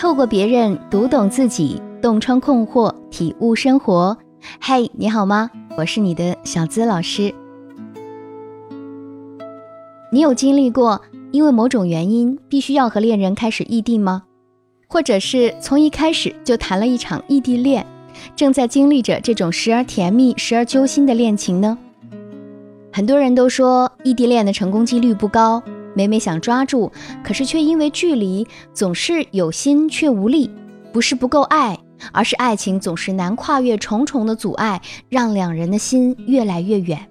透过别人读懂自己，洞穿困惑，体悟生活。嘿，你好吗？我是你的小资老师。你有经历过因为某种原因必须要和恋人开始异地吗？或者是从一开始就谈了一场异地恋，正在经历着这种时而甜蜜、时而揪心的恋情呢？很多人都说异地恋的成功几率不高。每每想抓住，可是却因为距离，总是有心却无力。不是不够爱，而是爱情总是难跨越重重的阻碍，让两人的心越来越远。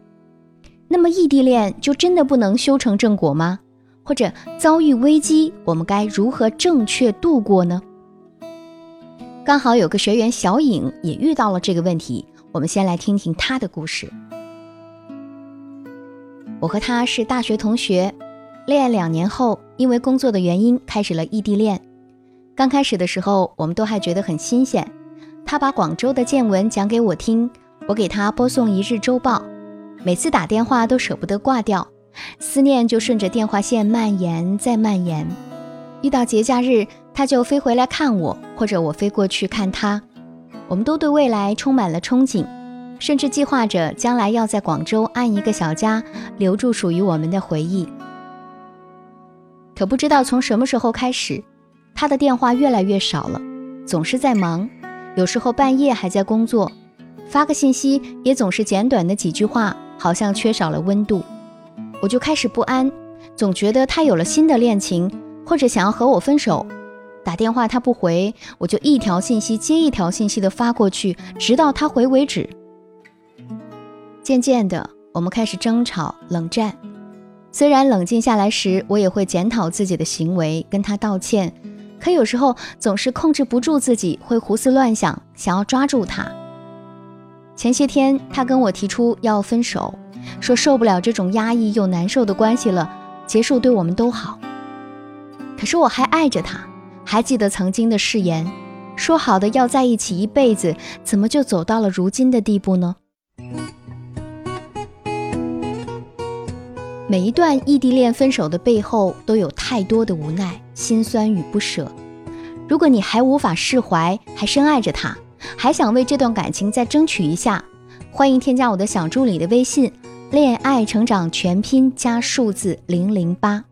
那么异地恋就真的不能修成正果吗？或者遭遇危机，我们该如何正确度过呢？刚好有个学员小颖也遇到了这个问题，我们先来听听她的故事。我和她是大学同学。恋爱两年后，因为工作的原因开始了异地恋。刚开始的时候，我们都还觉得很新鲜。他把广州的见闻讲给我听，我给他播送一日周报。每次打电话都舍不得挂掉，思念就顺着电话线蔓延再蔓延。遇到节假日，他就飞回来看我，或者我飞过去看他。我们都对未来充满了憧憬，甚至计划着将来要在广州安一个小家，留住属于我们的回忆。可不知道从什么时候开始，他的电话越来越少了，总是在忙，有时候半夜还在工作，发个信息也总是简短的几句话，好像缺少了温度。我就开始不安，总觉得他有了新的恋情，或者想要和我分手。打电话他不回，我就一条信息接一条信息的发过去，直到他回为止。渐渐的，我们开始争吵、冷战。虽然冷静下来时，我也会检讨自己的行为，跟他道歉，可有时候总是控制不住自己，会胡思乱想，想要抓住他。前些天，他跟我提出要分手，说受不了这种压抑又难受的关系了，结束对我们都好。可是我还爱着他，还记得曾经的誓言，说好的要在一起一辈子，怎么就走到了如今的地步呢？每一段异地恋分手的背后，都有太多的无奈、心酸与不舍。如果你还无法释怀，还深爱着他，还想为这段感情再争取一下，欢迎添加我的小助理的微信“恋爱成长全拼加数字零零八”，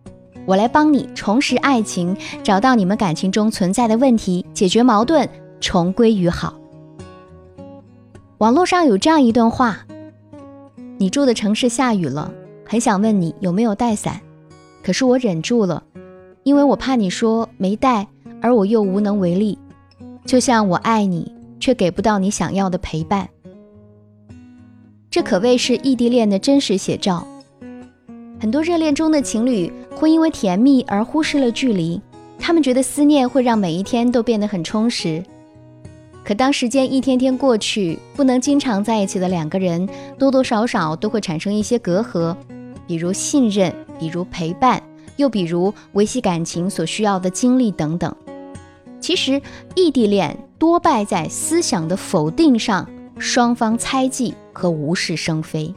我来帮你重拾爱情，找到你们感情中存在的问题，解决矛盾，重归于好。网络上有这样一段话：你住的城市下雨了。很想问你有没有带伞，可是我忍住了，因为我怕你说没带，而我又无能为力。就像我爱你，却给不到你想要的陪伴。这可谓是异地恋的真实写照。很多热恋中的情侣会因为甜蜜而忽视了距离，他们觉得思念会让每一天都变得很充实。可当时间一天天过去，不能经常在一起的两个人，多多少少都会产生一些隔阂。比如信任，比如陪伴，又比如维系感情所需要的精力等等。其实，异地恋多败在思想的否定上，双方猜忌和无事生非。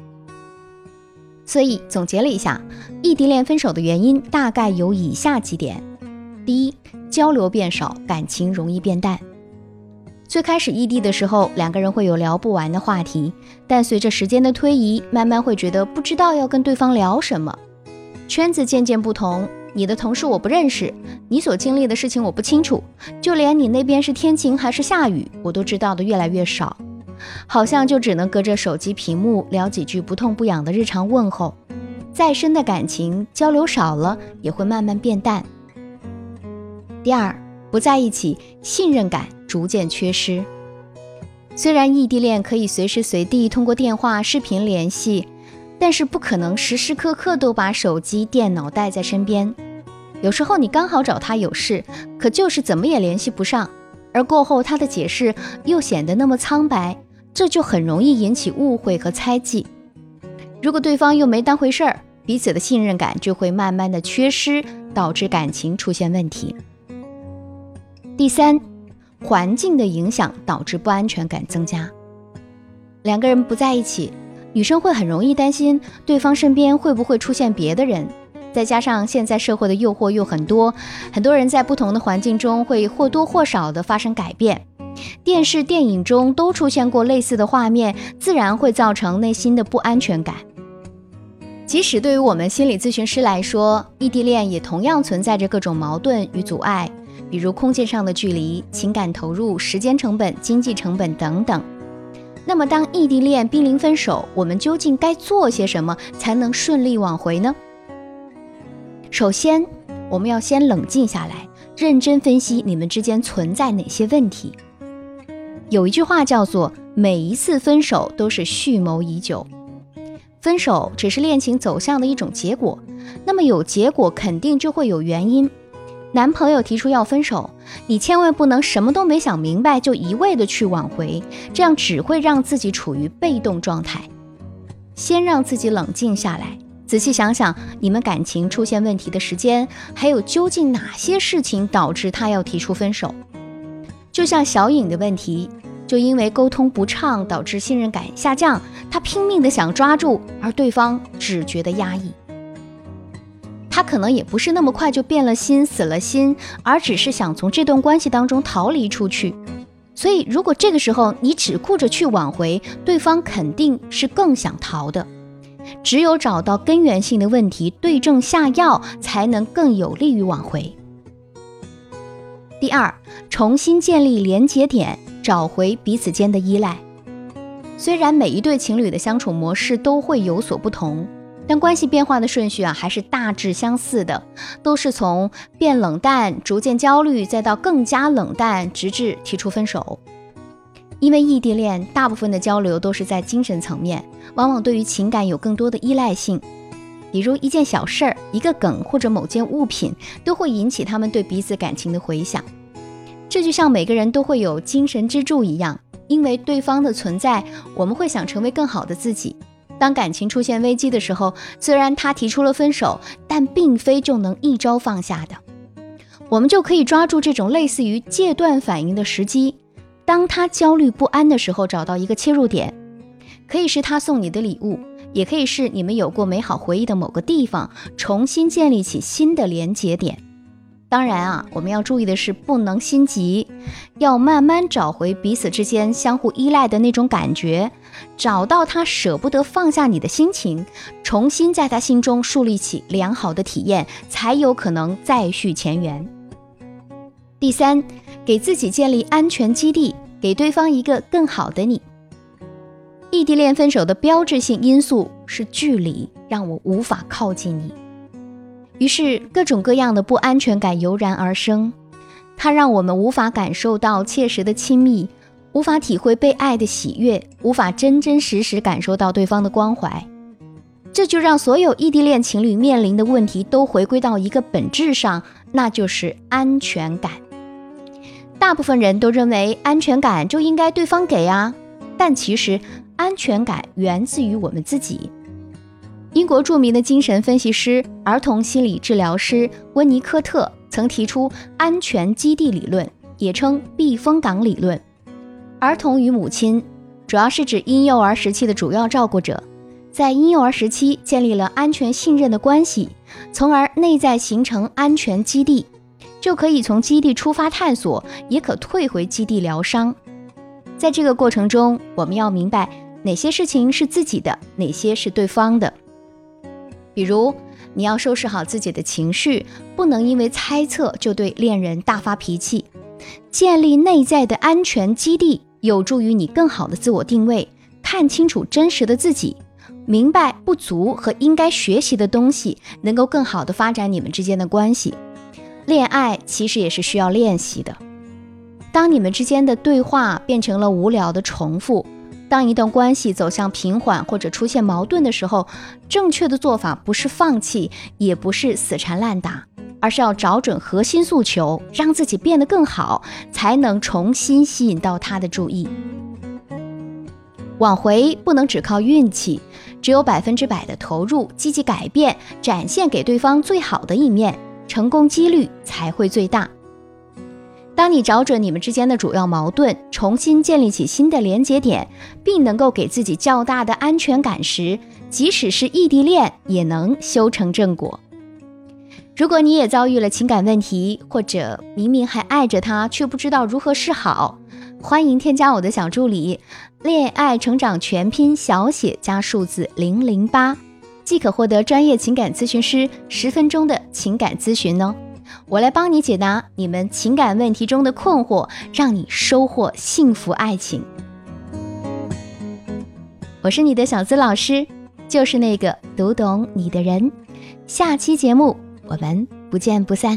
所以总结了一下，异地恋分手的原因大概有以下几点：第一，交流变少，感情容易变淡。最开始异地的时候，两个人会有聊不完的话题，但随着时间的推移，慢慢会觉得不知道要跟对方聊什么。圈子渐渐不同，你的同事我不认识，你所经历的事情我不清楚，就连你那边是天晴还是下雨，我都知道的越来越少，好像就只能隔着手机屏幕聊几句不痛不痒的日常问候。再深的感情交流少了，也会慢慢变淡。第二，不在一起，信任感。逐渐缺失。虽然异地恋可以随时随地通过电话、视频联系，但是不可能时时刻刻都把手机、电脑带在身边。有时候你刚好找他有事，可就是怎么也联系不上，而过后他的解释又显得那么苍白，这就很容易引起误会和猜忌。如果对方又没当回事儿，彼此的信任感就会慢慢的缺失，导致感情出现问题。第三。环境的影响导致不安全感增加。两个人不在一起，女生会很容易担心对方身边会不会出现别的人，再加上现在社会的诱惑又很多，很多人在不同的环境中会或多或少的发生改变。电视、电影中都出现过类似的画面，自然会造成内心的不安全感。即使对于我们心理咨询师来说，异地恋也同样存在着各种矛盾与阻碍，比如空间上的距离、情感投入、时间成本、经济成本等等。那么，当异地恋濒临分手，我们究竟该做些什么才能顺利挽回呢？首先，我们要先冷静下来，认真分析你们之间存在哪些问题。有一句话叫做“每一次分手都是蓄谋已久”。分手只是恋情走向的一种结果，那么有结果肯定就会有原因。男朋友提出要分手，你千万不能什么都没想明白就一味的去挽回，这样只会让自己处于被动状态。先让自己冷静下来，仔细想想你们感情出现问题的时间，还有究竟哪些事情导致他要提出分手。就像小颖的问题。就因为沟通不畅导致信任感下降，他拼命的想抓住，而对方只觉得压抑。他可能也不是那么快就变了心、死了心，而只是想从这段关系当中逃离出去。所以，如果这个时候你只顾着去挽回，对方肯定是更想逃的。只有找到根源性的问题，对症下药，才能更有利于挽回。第二，重新建立连接点。找回彼此间的依赖。虽然每一对情侣的相处模式都会有所不同，但关系变化的顺序啊还是大致相似的，都是从变冷淡、逐渐焦虑，再到更加冷淡，直至提出分手。因为异地恋，大部分的交流都是在精神层面，往往对于情感有更多的依赖性。比如一件小事儿、一个梗或者某件物品，都会引起他们对彼此感情的回响。这就像每个人都会有精神支柱一样，因为对方的存在，我们会想成为更好的自己。当感情出现危机的时候，虽然他提出了分手，但并非就能一朝放下的。我们就可以抓住这种类似于戒断反应的时机，当他焦虑不安的时候，找到一个切入点，可以是他送你的礼物，也可以是你们有过美好回忆的某个地方，重新建立起新的连接点。当然啊，我们要注意的是，不能心急，要慢慢找回彼此之间相互依赖的那种感觉，找到他舍不得放下你的心情，重新在他心中树立起良好的体验，才有可能再续前缘。第三，给自己建立安全基地，给对方一个更好的你。异地恋分手的标志性因素是距离，让我无法靠近你。于是，各种各样的不安全感油然而生，它让我们无法感受到切实的亲密，无法体会被爱的喜悦，无法真真实实感受到对方的关怀。这就让所有异地恋情侣面临的问题都回归到一个本质上，那就是安全感。大部分人都认为安全感就应该对方给啊，但其实安全感源自于我们自己。英国著名的精神分析师、儿童心理治疗师温尼科特曾提出安全基地理论，也称避风港理论。儿童与母亲，主要是指婴幼儿时期的主要照顾者，在婴幼儿时期建立了安全信任的关系，从而内在形成安全基地，就可以从基地出发探索，也可退回基地疗伤。在这个过程中，我们要明白哪些事情是自己的，哪些是对方的。比如，你要收拾好自己的情绪，不能因为猜测就对恋人大发脾气。建立内在的安全基地，有助于你更好的自我定位，看清楚真实的自己，明白不足和应该学习的东西，能够更好的发展你们之间的关系。恋爱其实也是需要练习的。当你们之间的对话变成了无聊的重复。当一段关系走向平缓或者出现矛盾的时候，正确的做法不是放弃，也不是死缠烂打，而是要找准核心诉求，让自己变得更好，才能重新吸引到他的注意。挽回不能只靠运气，只有百分之百的投入，积极改变，展现给对方最好的一面，成功几率才会最大。当你找准你们之间的主要矛盾，重新建立起新的连接点，并能够给自己较大的安全感时，即使是异地恋也能修成正果。如果你也遭遇了情感问题，或者明明还爱着他，却不知道如何是好，欢迎添加我的小助理“恋爱成长全拼小写加数字零零八”，即可获得专业情感咨询师十分钟的情感咨询哦。我来帮你解答你们情感问题中的困惑，让你收获幸福爱情。我是你的小资老师，就是那个读懂你的人。下期节目我们不见不散。